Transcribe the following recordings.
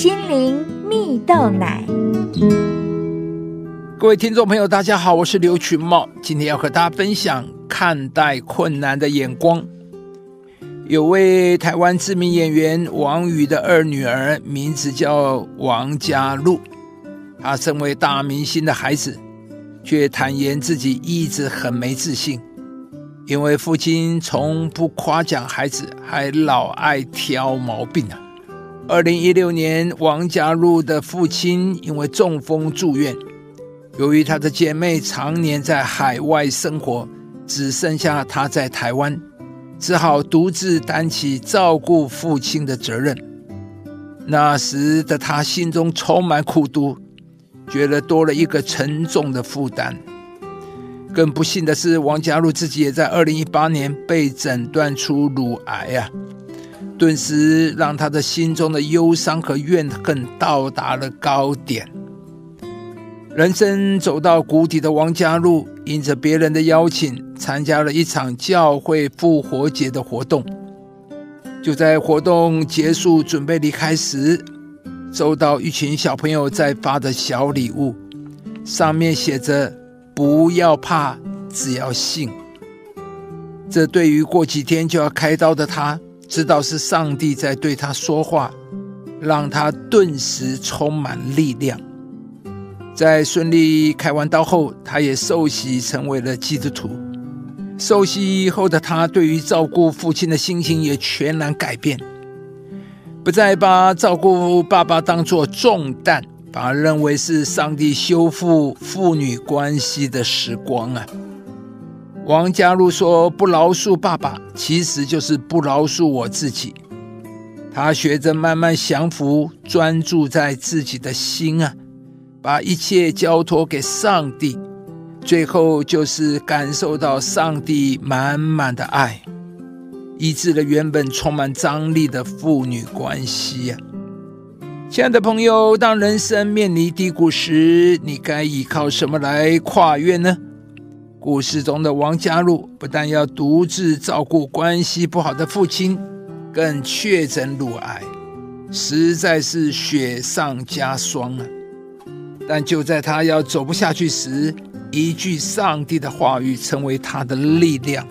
心灵蜜豆奶。各位听众朋友，大家好，我是刘群茂，今天要和大家分享看待困难的眼光。有位台湾知名演员王宇的二女儿，名字叫王佳璐。她身为大明星的孩子，却坦言自己一直很没自信，因为父亲从不夸奖孩子，还老爱挑毛病啊。二零一六年，王佳璐的父亲因为中风住院。由于她的姐妹常年在海外生活，只剩下她在台湾，只好独自担起照顾父亲的责任。那时的她心中充满苦毒，觉得多了一个沉重的负担。更不幸的是，王家璐自己也在二零一八年被诊断出乳癌啊，顿时让他的心中的忧伤和怨恨到达了高点。人生走到谷底的王家璐，应着别人的邀请，参加了一场教会复活节的活动。就在活动结束、准备离开时，收到一群小朋友在发的小礼物，上面写着“不要怕，只要信”。这对于过几天就要开刀的他，知道是上帝在对他说话，让他顿时充满力量。在顺利开完刀后，他也受洗成为了基督徒。受洗以后的他，对于照顾父亲的心情也全然改变，不再把照顾爸爸当作重担，反而认为是上帝修复父女关系的时光啊。王家璐说：“不饶恕爸爸，其实就是不饶恕我自己。”他学着慢慢降服，专注在自己的心啊。把一切交托给上帝，最后就是感受到上帝满满的爱，医治了原本充满张力的父女关系呀。亲爱的朋友，当人生面临低谷时，你该依靠什么来跨越呢？故事中的王家璐不但要独自照顾关系不好的父亲，更确诊乳癌，实在是雪上加霜啊！但就在他要走不下去时，一句上帝的话语成为他的力量。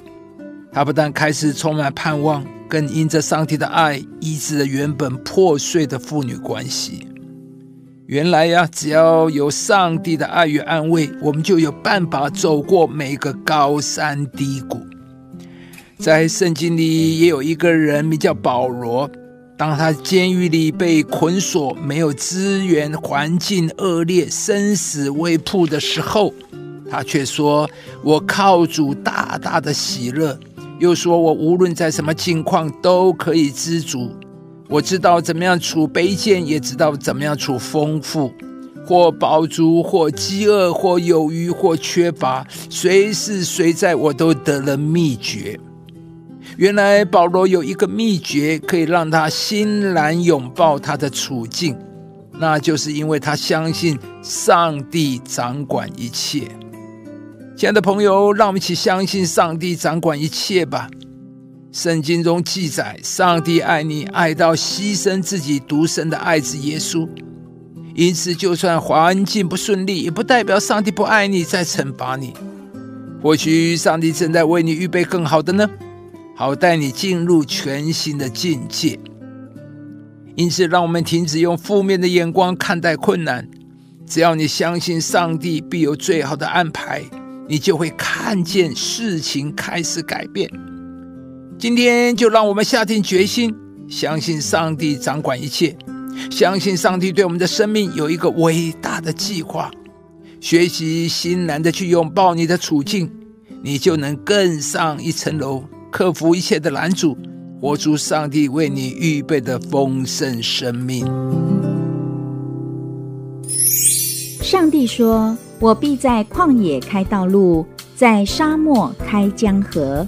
他不但开始充满盼望，更因着上帝的爱医治了原本破碎的父女关系。原来呀，只要有上帝的爱与安慰，我们就有办法走过每个高山低谷。在圣经里也有一个人名叫保罗。当他监狱里被捆锁，没有资源，环境恶劣，生死未卜的时候，他却说：“我靠主大大的喜乐。”又说：“我无论在什么境况都可以知足。我知道怎么样处卑贱，也知道怎么样处丰富，或饱足，或饥饿，或有余，或缺乏，随时随在，我都得了秘诀。”原来保罗有一个秘诀，可以让他欣然拥抱他的处境，那就是因为他相信上帝掌管一切。亲爱的朋友，让我们一起相信上帝掌管一切吧。圣经中记载，上帝爱你，爱到牺牲自己独生的爱子耶稣。因此，就算环境不顺利，也不代表上帝不爱你，在惩罚你。或许上帝正在为你预备更好的呢。好带你进入全新的境界，因此，让我们停止用负面的眼光看待困难。只要你相信上帝必有最好的安排，你就会看见事情开始改变。今天就让我们下定决心，相信上帝掌管一切，相信上帝对我们的生命有一个伟大的计划。学习欣然的去拥抱你的处境，你就能更上一层楼。克服一切的拦阻，活出上帝为你预备的丰盛生命。上帝说：“我必在旷野开道路，在沙漠开江河。”